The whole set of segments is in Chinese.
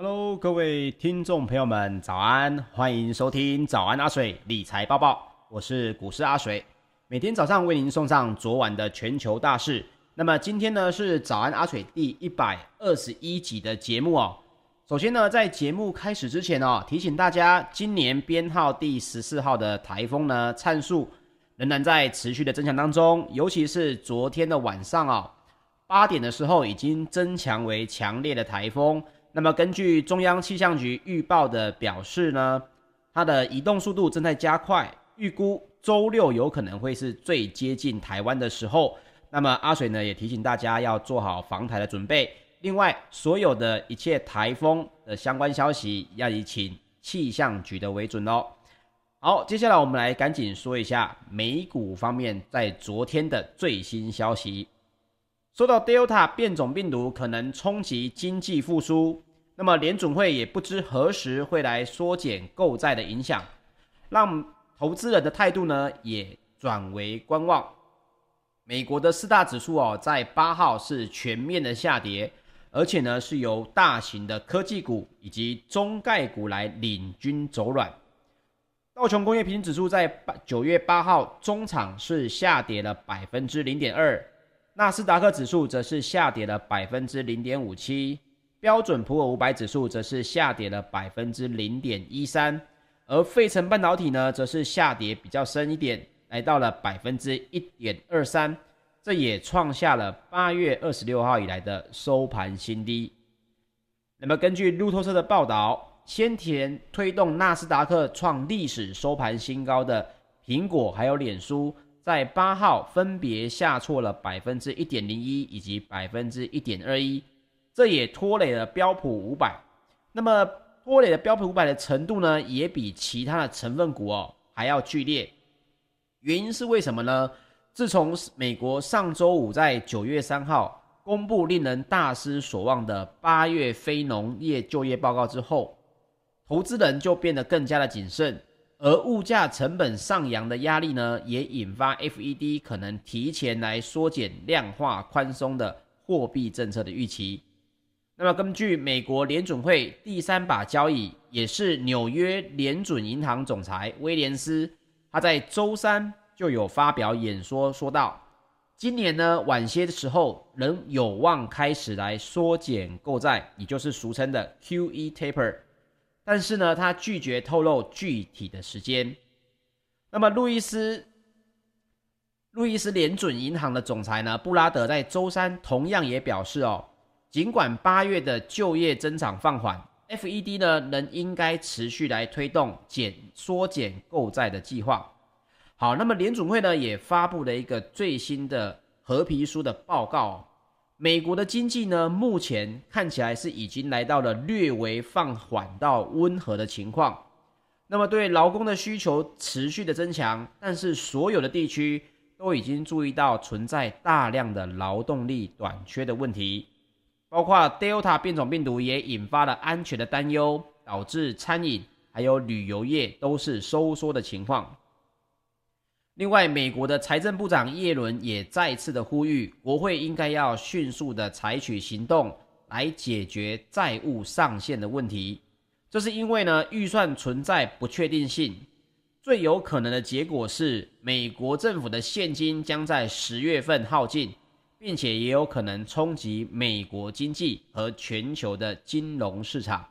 Hello，各位听众朋友们，早安！欢迎收听早安阿水理财报报，我是股市阿水，每天早上为您送上昨晚的全球大事。那么今天呢是早安阿水第一百二十一集的节目哦。首先呢，在节目开始之前哦，提醒大家，今年编号第十四号的台风呢，灿数仍然在持续的增强当中，尤其是昨天的晚上哦，八点的时候已经增强为强烈的台风。那么根据中央气象局预报的表示呢，它的移动速度正在加快，预估周六有可能会是最接近台湾的时候。那么阿水呢也提醒大家要做好防台的准备。另外，所有的一切台风的相关消息要以请气象局的为准哦。好，接下来我们来赶紧说一下美股方面在昨天的最新消息。说到 Delta 变种病毒可能冲击经济复苏。那么联准会也不知何时会来缩减购债的影响，让投资人的态度呢也转为观望。美国的四大指数哦，在八号是全面的下跌，而且呢是由大型的科技股以及中概股来领军走软。道琼工业平均指数在九月八号中场是下跌了百分之零点二，纳斯达克指数则是下跌了百分之零点五七。标准普尔五百指数则是下跌了百分之零点一三，而费城半导体呢，则是下跌比较深一点，来到了百分之一点二三，这也创下了八月二十六号以来的收盘新低。那么根据路透社的报道，先前推动纳斯达克创历史收盘新高的苹果还有脸书，在八号分别下挫了百分之一点零一以及百分之一点二一。这也拖累了标普五百，那么拖累了标普五百的程度呢，也比其他的成分股哦还要剧烈。原因是为什么呢？自从美国上周五在九月三号公布令人大失所望的八月非农业就业报告之后，投资人就变得更加的谨慎，而物价成本上扬的压力呢，也引发 FED 可能提前来缩减量化宽松的货币政策的预期。那么，根据美国联准会第三把交椅，也是纽约联准银行总裁威廉斯，他在周三就有发表演说，说道：今年呢，晚些的时候仍有望开始来缩减购债，也就是俗称的 QE taper。但是呢，他拒绝透露具体的时间。那么，路易斯路易斯联准银行的总裁呢，布拉德在周三同样也表示哦。尽管八月的就业增长放缓，FED 呢仍应该持续来推动减缩减购债的计划。好，那么联准会呢也发布了一个最新的褐皮书的报告。美国的经济呢目前看起来是已经来到了略微放缓到温和的情况。那么对劳工的需求持续的增强，但是所有的地区都已经注意到存在大量的劳动力短缺的问题。包括 Delta 变种病毒也引发了安全的担忧，导致餐饮还有旅游业都是收缩的情况。另外，美国的财政部长耶伦也再次的呼吁，国会应该要迅速的采取行动来解决债务上限的问题。这是因为呢，预算存在不确定性，最有可能的结果是美国政府的现金将在十月份耗尽。并且也有可能冲击美国经济和全球的金融市场，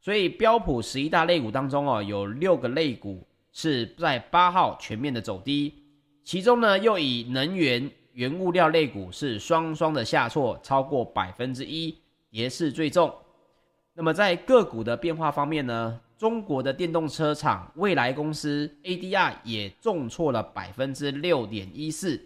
所以标普十一大类股当中哦，有六个类股是在八号全面的走低，其中呢又以能源、原物料类股是双双的下挫，超过百分之一，跌势最重。那么在个股的变化方面呢，中国的电动车厂蔚来公司 ADR 也重挫了百分之六点一四。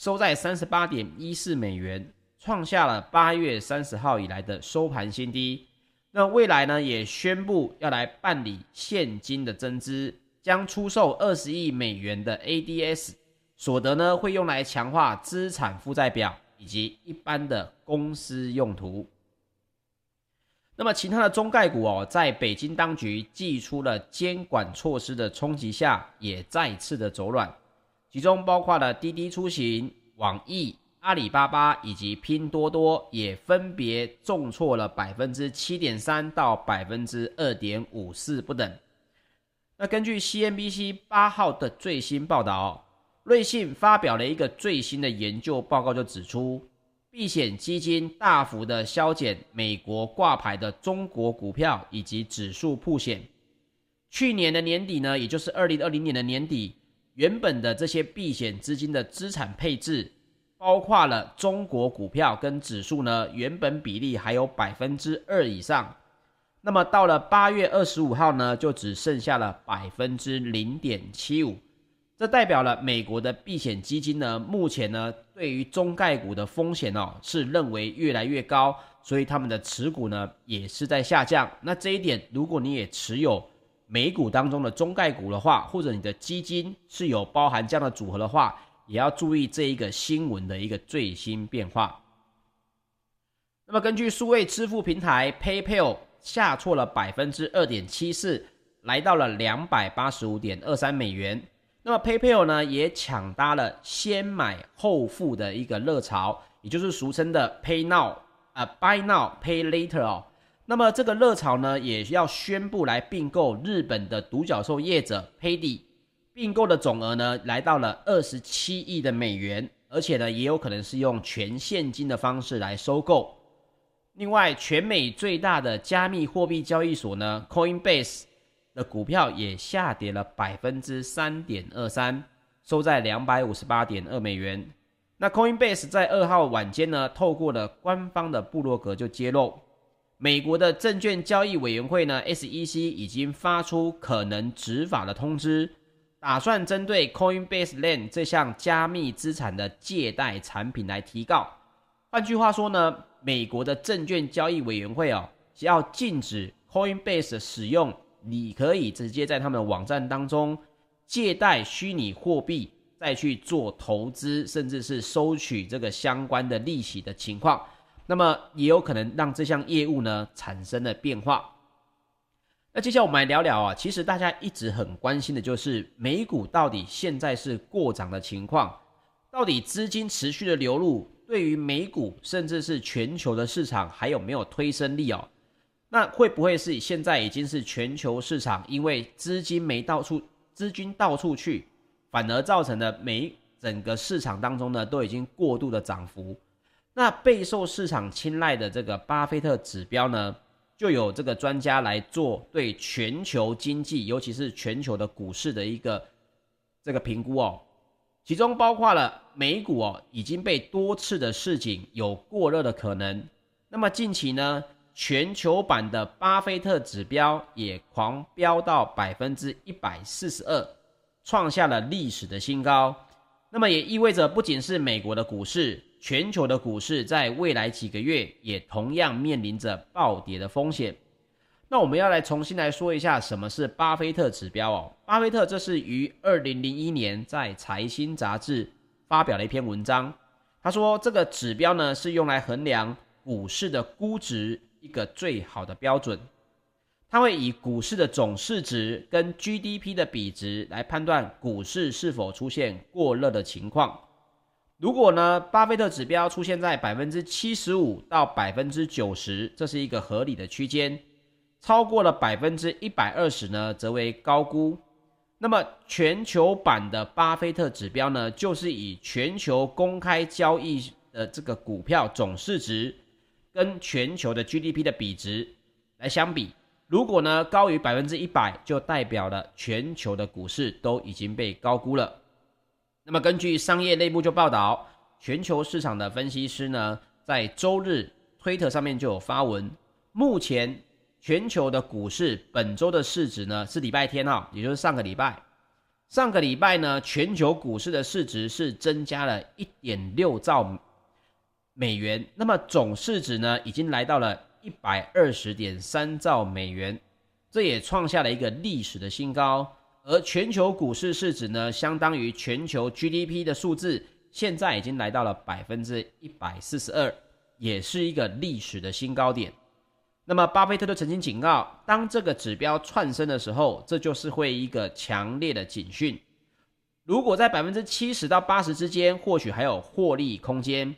收在三十八点一四美元，创下了八月三十号以来的收盘新低。那未来呢，也宣布要来办理现金的增资，将出售二十亿美元的 ADS，所得呢会用来强化资产负债表以及一般的公司用途。那么其他的中概股哦，在北京当局祭出了监管措施的冲击下，也再次的走软。其中包括了滴滴出行、网易、阿里巴巴以及拼多多也分别重挫了百分之七点三到百分之二点五四不等。那根据 CNBC 八号的最新报道，瑞信发表了一个最新的研究报告，就指出，避险基金大幅的削减美国挂牌的中国股票以及指数曝险。去年的年底呢，也就是二零二零年的年底，原本的这些避险资金的资产配置，包括了中国股票跟指数呢，原本比例还有百分之二以上。那么到了八月二十五号呢，就只剩下了百分之零点七五，这代表了美国的避险基金呢，目前呢对于中概股的风险哦是认为越来越高，所以他们的持股呢也是在下降。那这一点，如果你也持有美股当中的中概股的话，或者你的基金是有包含这样的组合的话，也要注意这一个新闻的一个最新变化。那么根据数位支付平台 PayPal。下挫了百分之二点七四，来到了两百八十五点二三美元。那么 PayPal 呢，也抢搭了先买后付的一个热潮，也就是俗称的 Pay Now 啊、Buy Now Pay Later 哦。那么这个热潮呢，也要宣布来并购日本的独角兽业者 Paidy，并购的总额呢，来到了二十七亿的美元，而且呢，也有可能是用全现金的方式来收购。另外，全美最大的加密货币交易所呢，Coinbase 的股票也下跌了百分之三点二三，收在两百五十八点二美元。那 Coinbase 在二号晚间呢，透过了官方的部落格就揭露，美国的证券交易委员会呢，SEC 已经发出可能执法的通知，打算针对 Coinbase Land 这项加密资产的借贷产品来提告。换句话说呢，美国的证券交易委员会哦，要禁止 Coinbase 使用，你可以直接在他们的网站当中借贷虚拟货币，再去做投资，甚至是收取这个相关的利息的情况，那么也有可能让这项业务呢产生了变化。那接下来我们来聊聊啊，其实大家一直很关心的就是美股到底现在是过涨的情况，到底资金持续的流入。对于美股，甚至是全球的市场，还有没有推升力哦？那会不会是现在已经是全球市场，因为资金没到处，资金到处去，反而造成了美整个市场当中呢，都已经过度的涨幅？那备受市场青睐的这个巴菲特指标呢，就有这个专家来做对全球经济，尤其是全球的股市的一个这个评估哦。其中包括了美股哦，已经被多次的市井有过热的可能。那么近期呢，全球版的巴菲特指标也狂飙到百分之一百四十二，创下了历史的新高。那么也意味着，不仅是美国的股市，全球的股市在未来几个月也同样面临着暴跌的风险。那我们要来重新来说一下什么是巴菲特指标哦。巴菲特这是于二零零一年在财新杂志发表了一篇文章，他说这个指标呢是用来衡量股市的估值一个最好的标准，它会以股市的总市值跟 GDP 的比值来判断股市是否出现过热的情况。如果呢巴菲特指标出现在百分之七十五到百分之九十，这是一个合理的区间。超过了百分之一百二十呢，则为高估。那么全球版的巴菲特指标呢，就是以全球公开交易的这个股票总市值跟全球的 GDP 的比值来相比。如果呢高于百分之一百，就代表了全球的股市都已经被高估了。那么根据商业内部就报道，全球市场的分析师呢，在周日推特上面就有发文，目前。全球的股市本周的市值呢，是礼拜天哈，也就是上个礼拜。上个礼拜呢，全球股市的市值是增加了一点六兆美元，那么总市值呢，已经来到了一百二十点三兆美元，这也创下了一个历史的新高。而全球股市市值呢，相当于全球 GDP 的数字，现在已经来到了百分之一百四十二，也是一个历史的新高点。那么，巴菲特都曾经警告，当这个指标窜升的时候，这就是会一个强烈的警讯。如果在百分之七十到八十之间，或许还有获利空间。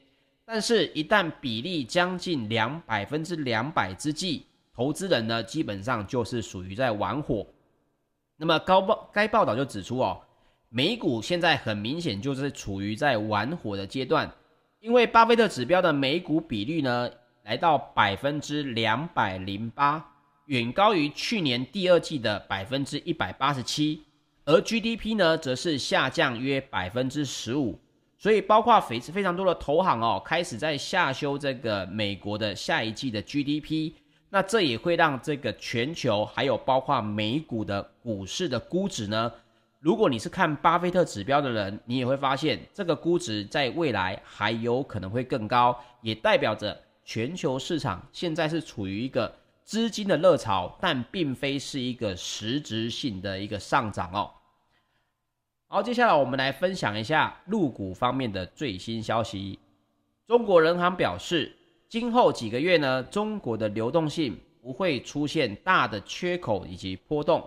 但是，一旦比例将近两百分之两百之际，投资人呢，基本上就是属于在玩火。那么高报该报道就指出哦，美股现在很明显就是处于在玩火的阶段，因为巴菲特指标的美股比率呢，来到百分之两百零八，远高于去年第二季的百分之一百八十七，而 GDP 呢，则是下降约百分之十五。所以，包括非非常多的投行哦，开始在下修这个美国的下一季的 GDP，那这也会让这个全球还有包括美股的股市的估值呢，如果你是看巴菲特指标的人，你也会发现这个估值在未来还有可能会更高，也代表着全球市场现在是处于一个资金的热潮，但并非是一个实质性的一个上涨哦。好，接下来我们来分享一下入股方面的最新消息。中国人行表示，今后几个月呢，中国的流动性不会出现大的缺口以及波动，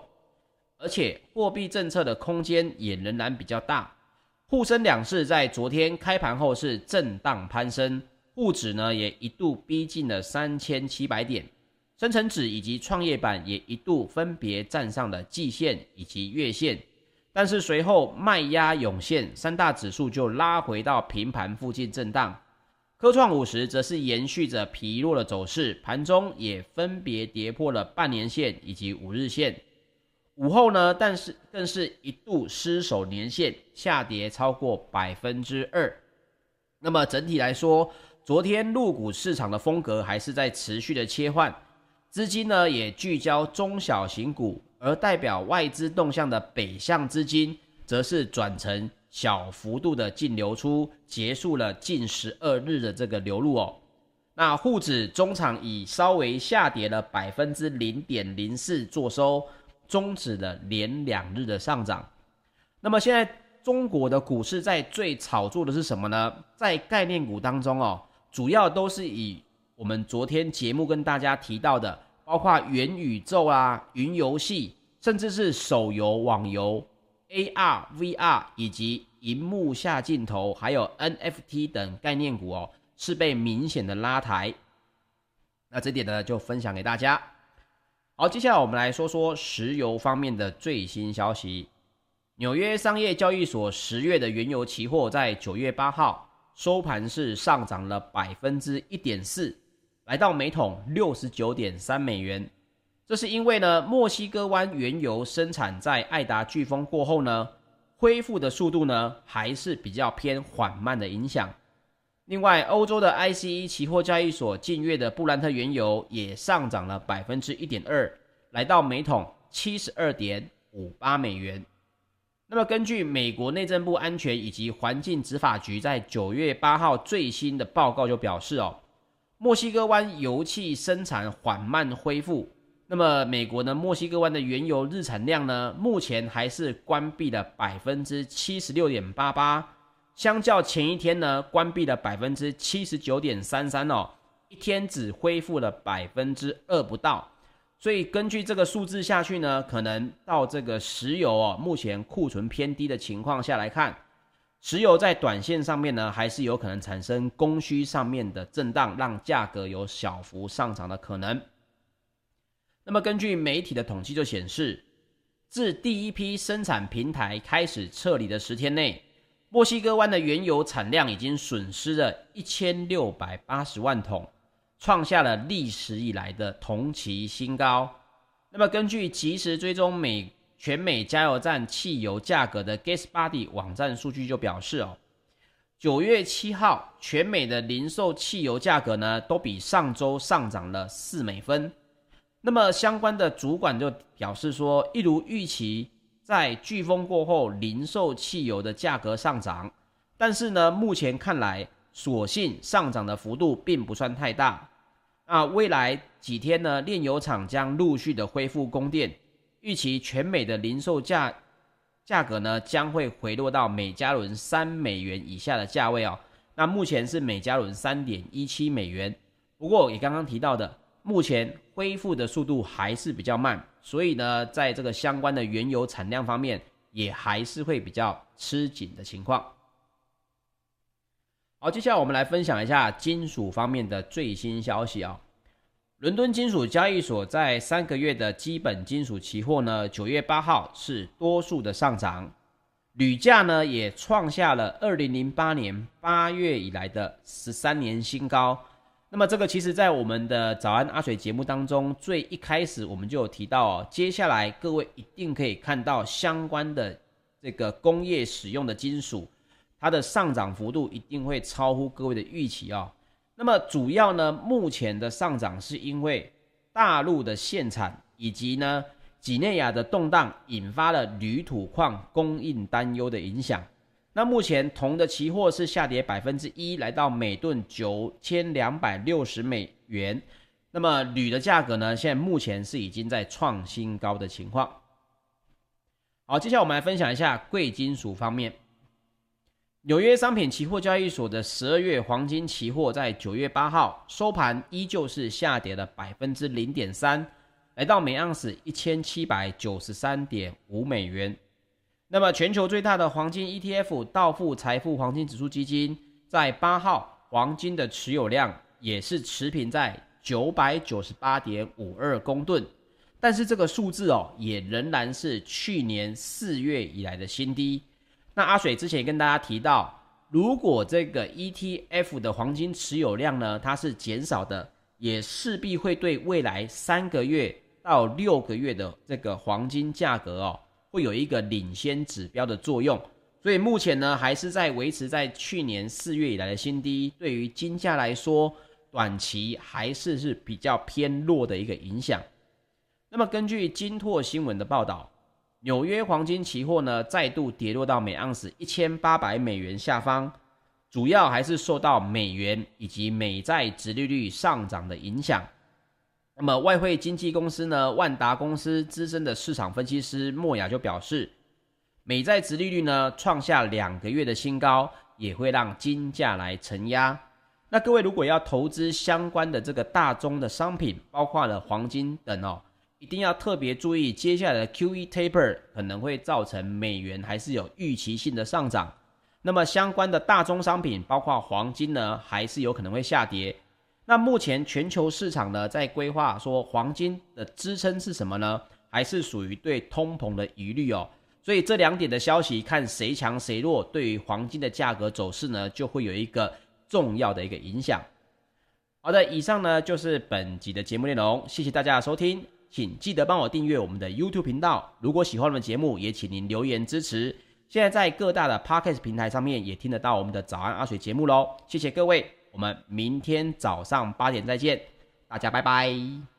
而且货币政策的空间也仍然比较大。沪深两市在昨天开盘后是震荡攀升，沪指呢也一度逼近了三千七百点，深成指以及创业板也一度分别站上了季线以及月线。但是随后卖压涌现，三大指数就拉回到平盘附近震荡。科创五十则是延续着疲弱的走势，盘中也分别跌破了半年线以及五日线。午后呢，但是更是一度失守年线，下跌超过百分之二。那么整体来说，昨天陆股市场的风格还是在持续的切换，资金呢也聚焦中小型股。而代表外资动向的北向资金，则是转成小幅度的净流出，结束了近十二日的这个流入哦。那沪指中场以稍微下跌了百分之零点零四作收，终止了连两日的上涨。那么现在中国的股市在最炒作的是什么呢？在概念股当中哦，主要都是以我们昨天节目跟大家提到的。包括元宇宙啊、云游戏，甚至是手游、网游、AR、VR 以及荧幕下镜头，还有 NFT 等概念股哦，是被明显的拉抬。那这点呢，就分享给大家。好，接下来我们来说说石油方面的最新消息。纽约商业交易所十月的原油期货在九月八号收盘是上涨了百分之一点四。来到每桶六十九点三美元，这是因为呢，墨西哥湾原油生产在爱达飓风过后呢，恢复的速度呢还是比较偏缓慢的影响。另外，欧洲的 ICE 期货交易所近月的布兰特原油也上涨了百分之一点二，来到每桶七十二点五八美元。那么，根据美国内政部安全以及环境执法局在九月八号最新的报告就表示哦。墨西哥湾油气生产缓慢恢复，那么美国呢？墨西哥湾的原油日产量呢，目前还是关闭了百分之七十六点八八，相较前一天呢，关闭了百分之七十九点三三哦，一天只恢复了百分之二不到，所以根据这个数字下去呢，可能到这个石油哦，目前库存偏低的情况下来看。石油在短线上面呢，还是有可能产生供需上面的震荡，让价格有小幅上涨的可能。那么根据媒体的统计就显示，自第一批生产平台开始撤离的十天内，墨西哥湾的原油产量已经损失了一千六百八十万桶，创下了历史以来的同期新高。那么根据及时追踪美。全美加油站汽油价格的 GasBuddy 网站数据就表示哦，九月七号全美的零售汽油价格呢，都比上周上涨了四美分。那么相关的主管就表示说，一如预期，在飓风过后，零售汽油的价格上涨，但是呢，目前看来，所幸上涨的幅度并不算太大。啊，未来几天呢，炼油厂将陆续的恢复供电。预期全美的零售价价格呢，将会回落到每加仑三美元以下的价位哦。那目前是每加仑三点一七美元。不过也刚刚提到的，目前恢复的速度还是比较慢，所以呢，在这个相关的原油产量方面，也还是会比较吃紧的情况。好，接下来我们来分享一下金属方面的最新消息啊。伦敦金属交易所在三个月的基本金属期货呢，九月八号是多数的上涨，铝价呢也创下了二零零八年八月以来的十三年新高。那么这个其实，在我们的早安阿水节目当中，最一开始我们就有提到哦，接下来各位一定可以看到相关的这个工业使用的金属，它的上涨幅度一定会超乎各位的预期哦。那么主要呢，目前的上涨是因为大陆的限产以及呢几内亚的动荡，引发了铝土矿供应担忧的影响。那目前铜的期货是下跌百分之一，来到每吨九千两百六十美元。那么铝的价格呢，现在目前是已经在创新高的情况。好，接下来我们来分享一下贵金属方面。纽约商品期货交易所的十二月黄金期货在九月八号收盘依旧是下跌了百分之零点三，来到每盎司一千七百九十三点五美元。那么，全球最大的黄金 ETF 道富财富黄金指数基金在八号黄金的持有量也是持平在九百九十八点五二公吨，但是这个数字哦，也仍然是去年四月以来的新低。那阿水之前也跟大家提到，如果这个 ETF 的黄金持有量呢，它是减少的，也势必会对未来三个月到六个月的这个黄金价格哦。会有一个领先指标的作用，所以目前呢还是在维持在去年四月以来的新低。对于金价来说，短期还是是比较偏弱的一个影响。那么根据金拓新闻的报道，纽约黄金期货呢再度跌落到每盎司一千八百美元下方，主要还是受到美元以及美债殖利率上涨的影响。那么，外汇经纪公司呢，万达公司资深的市场分析师莫雅就表示，美债殖利率呢创下两个月的新高，也会让金价来承压。那各位如果要投资相关的这个大宗的商品，包括了黄金等哦，一定要特别注意接下来的 QE taper 可能会造成美元还是有预期性的上涨。那么相关的大宗商品，包括黄金呢，还是有可能会下跌。那目前全球市场呢，在规划说黄金的支撑是什么呢？还是属于对通膨的疑虑哦。所以这两点的消息，看谁强谁弱，对于黄金的价格走势呢，就会有一个重要的一个影响。好的，以上呢就是本集的节目内容，谢谢大家的收听，请记得帮我订阅我们的 YouTube 频道。如果喜欢我们节目，也请您留言支持。现在在各大的 Podcast 平台上面也听得到我们的早安阿水节目喽，谢谢各位。我们明天早上八点再见，大家拜拜。